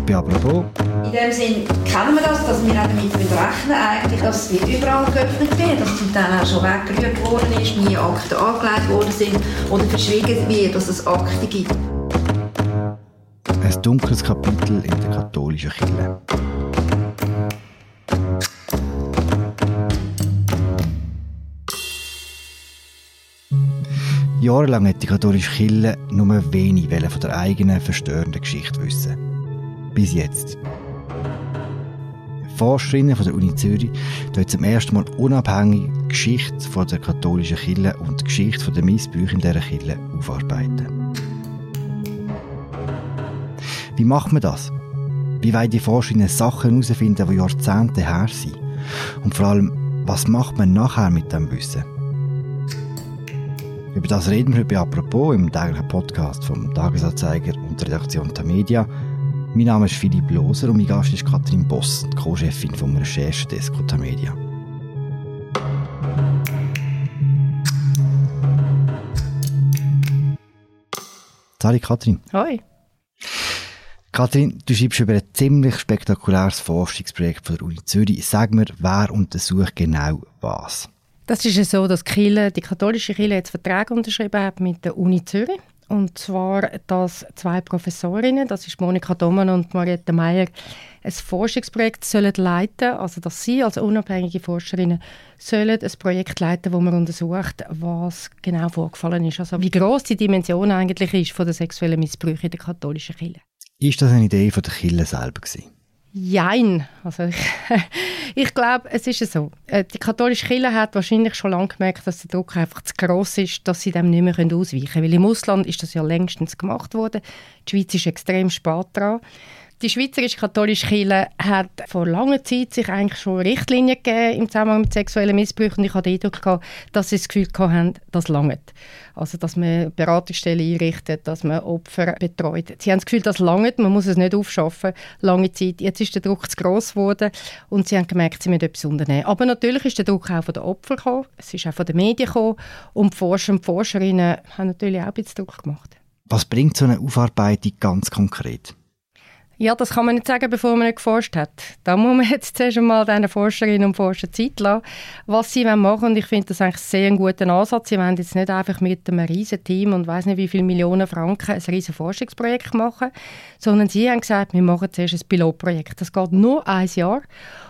Bei «Apropos». In dem Sinn kennen wir das, dass wir auch damit rechnen eigentlich, dass es überall geöffnet wird, dass zum Teil auch schon weggerührt worden ist, wie Akten angelegt worden sind oder verschwiegen wird, dass es Akten gibt. Ein dunkles Kapitel in der katholischen Kirche. Jahrelang hat die katholische Kirche nur wenig von der eigenen verstörenden Geschichte wissen. Bis jetzt. Forscherinnen von der Uni Zürich dort zum ersten Mal unabhängig die Geschichte von der katholischen Kirche und die Geschichte der Missbrüche in dieser Kirche aufarbeiten. Wie macht man das? Wie wollen die Forscherinnen Sachen herausfinden, die Jahrzehnte her sind? Und vor allem, was macht man nachher mit dem Wissen? Über das reden wir bei «Apropos» im täglichen Podcast vom Tagesanzeiger und der Redaktion der Media. Mein Name ist Philipp Loser und mein Gast ist Katrin Boss, die Co-Chefin vom Recherchedesk Media. Hallo Katrin. Hoi. Katrin, du schreibst über ein ziemlich spektakuläres Forschungsprojekt von der Uni Zürich. Sag mir, wer untersucht genau was? Das ist ja so, dass die, die katholische Kirche jetzt Verträge unterschrieben hat mit der Uni Zürich. Und zwar, dass zwei Professorinnen, das ist Monika Domann und Mariette Meyer, ein Forschungsprojekt sollen leiten, also dass sie als unabhängige Forscherinnen sollen ein Projekt leiten, wo man untersucht, was genau vorgefallen ist, also wie groß die Dimension eigentlich ist von der sexuellen Missbrüche in der katholischen Kirche. Ist das eine Idee von der Kirche selber gewesen? Jein. Also ich, ich glaube, es ist so. Äh, die katholische Kirche hat wahrscheinlich schon lange gemerkt, dass der Druck einfach zu groß ist, dass sie dem nicht mehr ausweichen können. Weil im Ausland ist das ja längstens gemacht worden. Die Schweiz ist extrem spät dran. Die Schweizerische Katholische Kirche hat vor langer Zeit sich eigentlich schon Richtlinien gegeben im Zusammenhang mit sexuellen Missbrüchen und ich hatte den Eindruck, gehabt, dass sie das Gefühl hatten, das langt. Also, dass man Beratungsstellen einrichtet, dass man Opfer betreut. Sie haben das Gefühl, das langt, man muss es nicht aufschaffen, lange Zeit. Jetzt ist der Druck zu gross geworden und sie haben gemerkt, sie müssen etwas unternehmen. Aber natürlich ist der Druck auch von den Opfern gekommen, es ist auch von den Medien gekommen und die Forscher und Forscherinnen haben natürlich auch ein bisschen Druck gemacht. Was bringt so eine Aufarbeitung ganz konkret? Ja, das kann man nicht sagen, bevor man nicht geforscht hat. Da muss man jetzt zuerst einmal den Forscherinnen und Forschern Zeit lassen, was sie machen wollen. Und ich finde das eigentlich sehr einen guten Ansatz. Sie wollen jetzt nicht einfach mit einem riesen Team und weiß nicht wie viele Millionen Franken ein riesen Forschungsprojekt machen, sondern sie haben gesagt, wir machen zuerst ein Pilotprojekt. Das geht nur ein Jahr.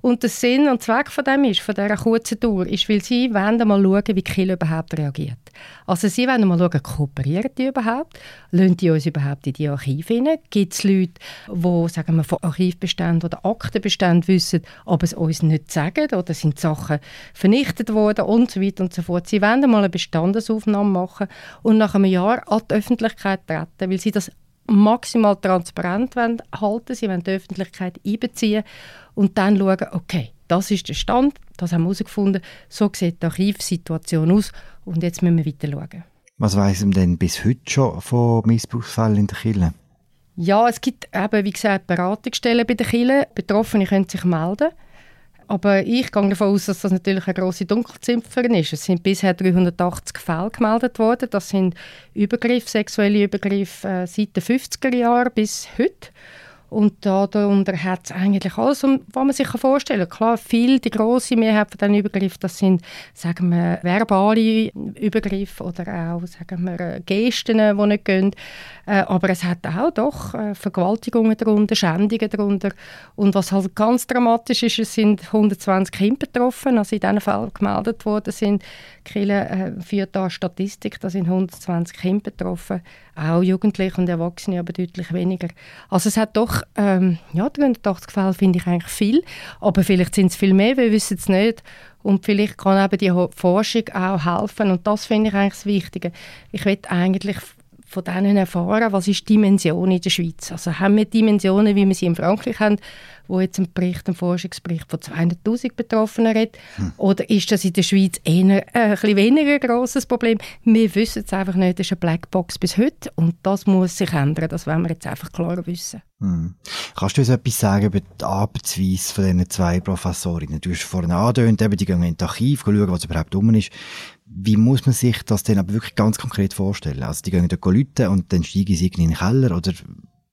Und der Sinn und Zweck von dem ist, von dieser kurzen Dauer, ist, weil sie wollen mal schauen, wie Kirche überhaupt reagiert. Also sie wollen mal schauen, kooperieren die überhaupt? Lassen die uns überhaupt in die Archive hinein? Gibt es Leute, die sagen wir, von Archivbeständen oder Aktenbeständen wissen, aber es uns nicht sagen oder sind Sachen vernichtet worden und so weiter und so fort. Sie wollen mal eine Bestandesaufnahme machen und nach einem Jahr an die Öffentlichkeit treten, weil sie das maximal transparent wollen halten, sie wollen die Öffentlichkeit einbeziehen und dann schauen, okay, das ist der Stand, das haben wir herausgefunden, so sieht die Archivsituation aus und jetzt müssen wir weiter schauen. Was weiss man denn bis heute schon von Missbrauchsfällen in der Kirche? Ja, es gibt eben, wie gesagt, Beratungsstellen bei der Kirche. Betroffene können sich melden. Aber ich gehe davon aus, dass das natürlich eine grosse Dunkelziffer ist. Es sind bisher 380 Fälle gemeldet worden. Das sind Übergriffe, sexuelle Übergriffe äh, seit den 50er Jahren bis heute. Und darunter hat es eigentlich alles, was man sich vorstellen kann. Klar, viel, die grosse Mehrheit von diesen Übergriffen, das sind, sagen wir, verbale Übergriffe oder auch, sagen wir, Gesten, die nicht gehen. Äh, aber es hat auch doch äh, Vergewaltigungen darunter, Schändungen darunter. Und was halt ganz dramatisch ist, es sind 120 Kinder betroffen, also in diesen Fällen gemeldet worden sind. Kille äh, führt da Statistik, da sind 120 Kinder betroffen, auch Jugendliche und Erwachsene, aber deutlich weniger. Also es hat doch, ähm, ja, 380 Fälle finde ich eigentlich viel, aber vielleicht sind es viel mehr, wir wissen es nicht. Und vielleicht kann eben die Forschung auch helfen und das finde ich eigentlich das Wichtige. Ich will eigentlich von denen erfahren, was ist Dimension in der Schweiz. Also haben wir Dimensionen, wie wir sie in Frankreich haben, wo jetzt ein Bericht, ein Forschungsbericht von 200'000 Betroffenen redet? Hm. Oder ist das in der Schweiz eher, äh, ein bisschen weniger ein grosses Problem? Wir wissen es einfach nicht, das ist eine Blackbox bis heute und das muss sich ändern, das wollen wir jetzt einfach klar wissen. Hm. Kannst du uns etwas sagen über die Arbeitsweise von diesen zwei Professorinnen? Du hast vorhin angedeutet, die gehen in das Archiv, schauen, was überhaupt rum ist. Wie muss man sich das denn aber wirklich ganz konkret vorstellen? Also die gehen dort Leute und dann steigen sie in den Keller oder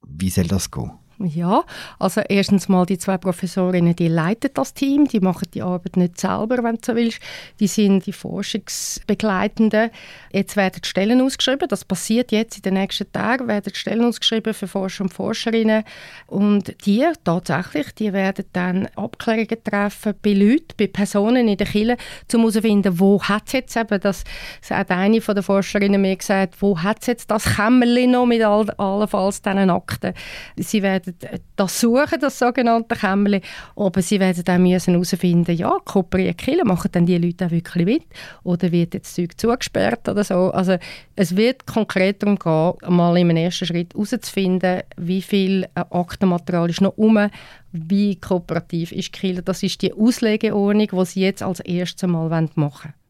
wie soll das gehen? Ja, also erstens mal die zwei Professorinnen, die leiten das Team, die machen die Arbeit nicht selber, wenn du so willst. Die sind die Forschungsbegleitenden. Jetzt werden die Stellen ausgeschrieben, das passiert jetzt in den nächsten Tagen, werden die Stellen ausgeschrieben für Forscher und Forscherinnen und die tatsächlich, die werden dann Abklärungen treffen bei Leuten, bei Personen in der Kirche, um herauszufinden, wo hat es jetzt eben, das, das hat eine von den Forscherinnen mir gesagt, wo hat es jetzt das Kämmerchen noch mit all, allenfalls diesen Akten. Sie werden werden das suchen, das sogenannte Kämmerchen, aber sie werden dann müssen herausfinden, ja, kooperieren Killer, machen dann die Leute auch wirklich mit oder wird jetzt Zeug zugesperrt oder so. Also es wird konkret darum gehen, mal im ersten Schritt herauszufinden, wie viel Aktenmaterial ist noch um, wie kooperativ ist Killer. Das ist die Auslegeordnung, die sie jetzt als erstes Mal machen wollen.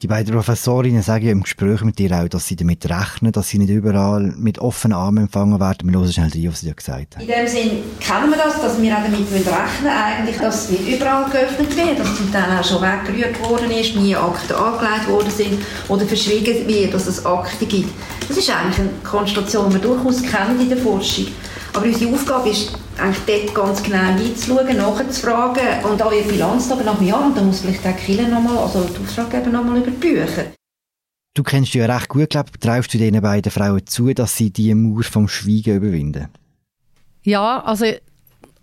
Die beiden Professorinnen sagen ja im Gespräch mit dir auch, dass sie damit rechnen, dass sie nicht überall mit offenen Armen empfangen werden. Wir hören schnell rein, was sie ja gesagt haben. In dem Sinn kennen wir das, dass wir auch damit rechnen eigentlich, dass es überall geöffnet wird, dass zum Teil auch schon weggerührt worden ist, nie Akten angelegt worden sind oder verschwiegen wird, dass es Akten gibt. Das ist eigentlich eine Konstellation, die wir durchaus kennen in der Forschung. Aber unsere Aufgabe ist, eigentlich dort ganz genau hinzuschauen, nachzufragen und auch ihre Bilanz nach einem Jahr und dann muss vielleicht auch die Kirche nochmal, also die Auftraggeber nochmal über die Bücher. Du kennst dich ja recht gut, glaube ich. Traust du diesen beiden Frauen zu, dass sie die Mauer vom Schweigen überwinden? Ja, also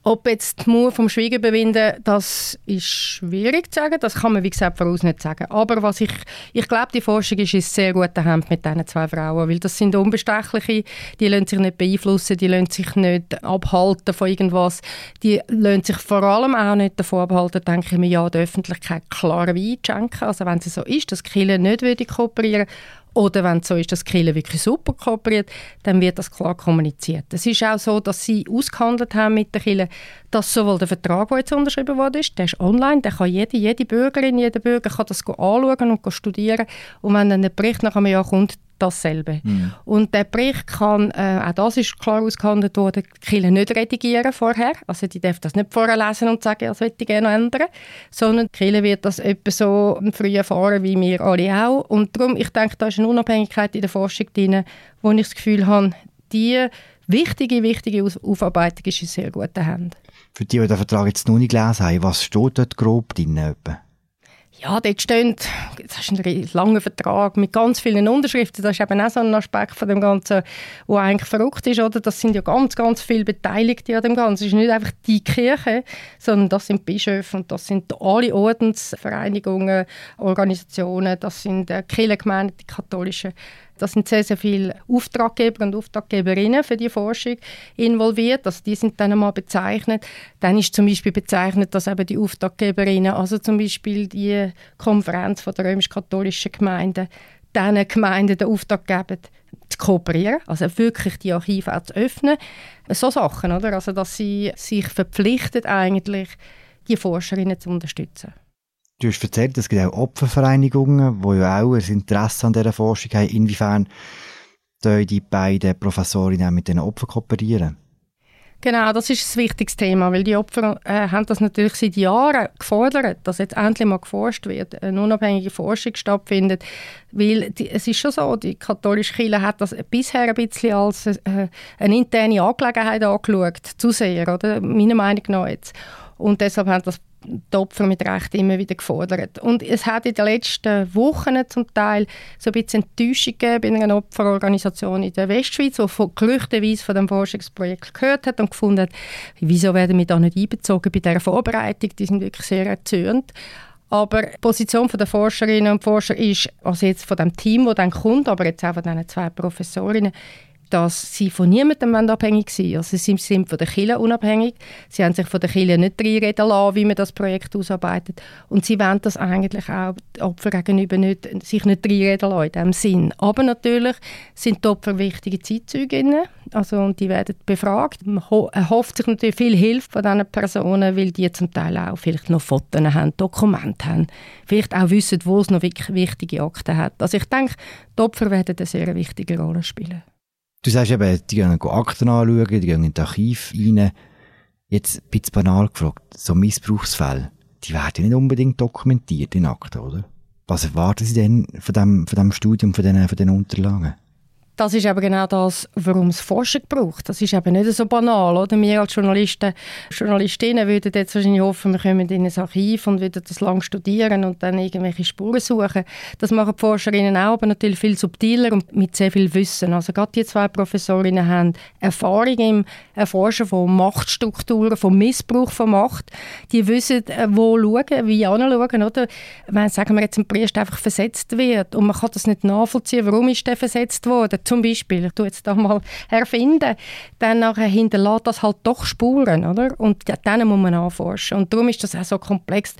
ob jetzt die Mauer vom Schweigen überwinden, das ist schwierig zu sagen. Das kann man, wie gesagt, voraus nicht sagen. Aber was ich, ich glaube, die Forschung ist in sehr guten Händen mit diesen zwei Frauen, weil das sind Unbestechliche, die lassen sich nicht beeinflussen, die lassen sich nicht abhalten von irgendwas, die lassen sich vor allem auch nicht davon abhalten, denke ich mir, ja, der Öffentlichkeit klar einzuschenken. Also wenn es so ist, dass die nicht würde kooperieren oder wenn es so ist, dass Kirche wirklich super kooperiert, dann wird das klar kommuniziert. Es ist auch so, dass sie ausgehandelt haben mit der Kirche, dass sowohl der Vertrag, der jetzt unterschrieben wurde, der ist online, der kann jede, jede Bürgerin, jeder Bürger kann das anschauen und studieren und wenn dann der Bericht nach einem Jahr kommt, dasselbe. Mhm. Und der Bericht kann, äh, auch das ist klar ausgehandelt worden, die Kirche nicht redigieren vorher. Also die darf das nicht vorher lesen und sagen, das möchte ich gerne ändern. Sondern die Kirche wird das etwa so früh erfahren, wie wir alle auch. Und darum, ich denke, da ist eine Unabhängigkeit in der Forschung drin, wo ich das Gefühl habe, die wichtige, wichtige Aufarbeitung ist in sehr guten Händen. Für die, die den Vertrag jetzt noch nicht gelesen haben, was steht dort grob drin? Etwa? Ja, dort steht, das ist ein langer Vertrag mit ganz vielen Unterschriften. Das ist eben auch so ein Aspekt von dem Ganzen, wo eigentlich verrückt ist, oder? Das sind ja ganz, ganz viele Beteiligte an dem Ganzen. Es ist nicht einfach die Kirche, sondern das sind Bischöfe und das sind alle Ordensvereinigungen, Organisationen, das sind äh, Kirchengemeinden, die katholischen da sind sehr, sehr viele Auftraggeber und Auftraggeberinnen für die Forschung involviert. Also die sind dann einmal bezeichnet. Dann ist zum Beispiel bezeichnet, dass eben die Auftraggeberinnen, also zum Beispiel die Konferenz von der römisch-katholischen Gemeinden, diesen Gemeinden den Auftrag geben, zu kooperieren, also wirklich die Archive auch zu öffnen. So Sachen, oder? Also dass sie sich verpflichtet eigentlich, die Forscherinnen zu unterstützen. Du hast erzählt, es gibt auch Opfervereinigungen, die ja auch ein Interesse an dieser Forschung haben. Inwiefern die beiden Professorinnen mit den Opfern kooperieren? Genau, das ist ein wichtiges Thema, weil die Opfer äh, haben das natürlich seit Jahren gefordert, dass jetzt endlich mal geforscht wird, eine unabhängige Forschung stattfindet, weil die, es ist schon so, die katholische Kirche hat das bisher ein bisschen als äh, eine interne Angelegenheit angeschaut, zu sehr, oder? meiner Meinung nach jetzt. Und deshalb haben das die Opfer mit Recht immer wieder gefordert. Und es hat in den letzten Wochen zum Teil so ein bisschen Enttäuschung gegeben bei einer Opferorganisation in der Westschweiz, die von gerüchteweise von dem Forschungsprojekt gehört hat und gefunden hat, wieso werden wir da nicht einbezogen bei dieser Vorbereitung? Die sind wirklich sehr erzürnt. Aber die Position der Forscherinnen und Forscher ist, also jetzt von dem Team, das dann kommt, aber jetzt auch von diesen zwei Professorinnen, dass sie von niemandem abhängig sind. Also sie sind von der Kirche unabhängig. Sie haben sich von der Kirche nicht reinreden lassen, wie man das Projekt ausarbeitet. Und sie wollen das eigentlich auch Opfer gegenüber nicht, sich nicht reinreden lassen in diesem Sinn. Aber natürlich sind die Opfer wichtige Zeitzeuginnen. Also, und die werden befragt. Man erhofft sich natürlich viel Hilfe von diesen Personen, weil die zum Teil auch vielleicht noch Fotos haben, Dokumente haben. Vielleicht auch wissen, wo es noch wichtige Akten hat. Also ich denke, die Opfer werden eine sehr wichtige Rolle spielen. Du sagst eben, die gehen Akten anschauen, die gehen in das Archiv rein. Jetzt ein bisschen banal gefragt, so Missbrauchsfälle, die werden nicht unbedingt dokumentiert in Akten, oder? Was erwarten Sie denn von dem, von dem Studium, von diesen, von diesen Unterlagen? Das ist aber genau das, warum es Forschung braucht. Das ist eben nicht so banal. Oder? Wir als Journalisten, Journalistinnen würden jetzt wahrscheinlich hoffen, wir kommen in ein Archiv und würden das lang studieren und dann irgendwelche Spuren suchen. Das machen die Forscherinnen auch, aber natürlich viel subtiler und mit sehr viel Wissen. Also gerade die zwei Professorinnen haben Erfahrung im Erforschen von Machtstrukturen, vom Missbrauch von Macht. Die wissen, äh, wo schauen, wie anschauen. Oder? Wenn, sagen wir jetzt, ein Priester einfach versetzt wird und man kann das nicht nachvollziehen, warum ist der versetzt worden, zum Beispiel, ich tue jetzt da mal erfinden, dann nachher hinterlässt das halt doch Spuren, oder? Und dann muss man anforschen. Und darum ist das auch so komplex.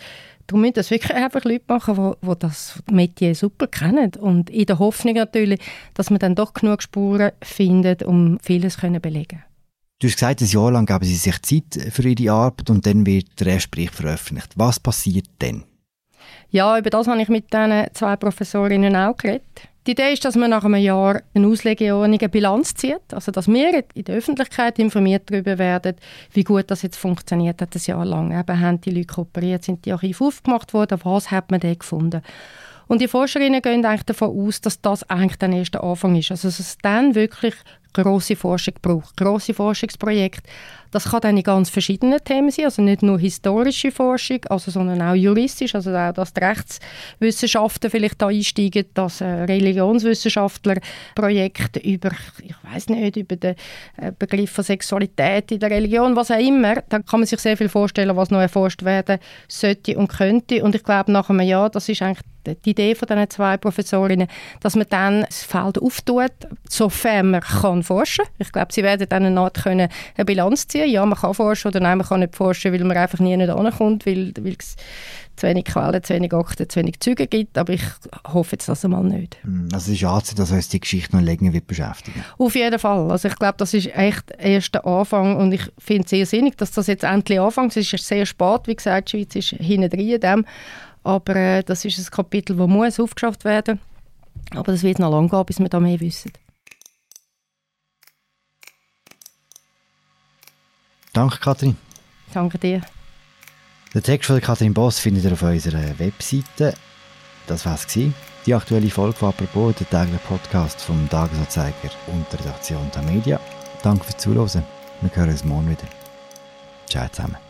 Darum müssen das wirklich einfach Leute machen, die, die das Metier super kennen. Und in der Hoffnung natürlich, dass man dann doch genug Spuren findet, um vieles zu belegen Du hast gesagt, ein Jahr lang geben sie sich Zeit für ihre Arbeit und dann wird der erste Bericht veröffentlicht. Was passiert dann? Ja, über das habe ich mit diesen zwei Professorinnen auch geredet. Die Idee ist, dass man nach einem Jahr eine Auslegeordnung, eine Bilanz zieht. Also, dass wir in der Öffentlichkeit informiert darüber werden, wie gut das jetzt funktioniert hat, ein Jahr lang. Eben, haben die Leute kooperiert, sind die Archive aufgemacht worden, was hat man da gefunden? Und die Forscherinnen gehen eigentlich davon aus, dass das eigentlich der erste Anfang ist. Also, dass es dann wirklich grosse Forschung braucht, grosse Forschungsprojekte. Das kann dann in ganz verschiedenen Themen sein, also nicht nur historische Forschung, also, sondern auch juristisch, also auch, dass die Rechtswissenschaften vielleicht da einsteigen, dass äh, Religionswissenschaftler Projekte über, ich weiß nicht, über den äh, Begriff von Sexualität in der Religion, was auch immer, da kann man sich sehr viel vorstellen, was noch erforscht werden sollte und könnte. Und ich glaube, nach einem Jahr, das ist eigentlich die Idee von diesen zwei Professorinnen, dass man dann das Feld auftut, sofern man kann forschen. Ich glaube, sie werden dann eine Art können eine Bilanz ziehen. Ja, man kann forschen oder nein, man kann nicht forschen, weil man einfach nie nicht ankommt, weil, weil es zu wenig Quellen, zu wenig Akten, zu wenig Züge gibt. Aber ich hoffe jetzt das einmal nicht. Hm, also es ist anzunehmen, dass uns die Geschichte noch länger wird beschäftigen Auf jeden Fall. Also ich glaube, das ist echt der erste Anfang und ich finde es sehr sinnig, dass das jetzt endlich anfängt. Es ist sehr spät, wie gesagt, die Schweiz ist hinten drin in dem. Aber äh, das ist ein Kapitel, das muss aufgeschafft werden. Aber das wird noch lange gehen, bis wir da mehr wissen. Danke, Kathrin. Danke dir. Den Text von Kathrin Boss findet ihr auf unserer Webseite. Das war es. Die aktuelle Folge von «Apropos», der tägliche Podcast vom Tagesanzeiger und der Redaktion der Media. Danke fürs Zuhören. Wir hören uns morgen wieder. Ciao zusammen.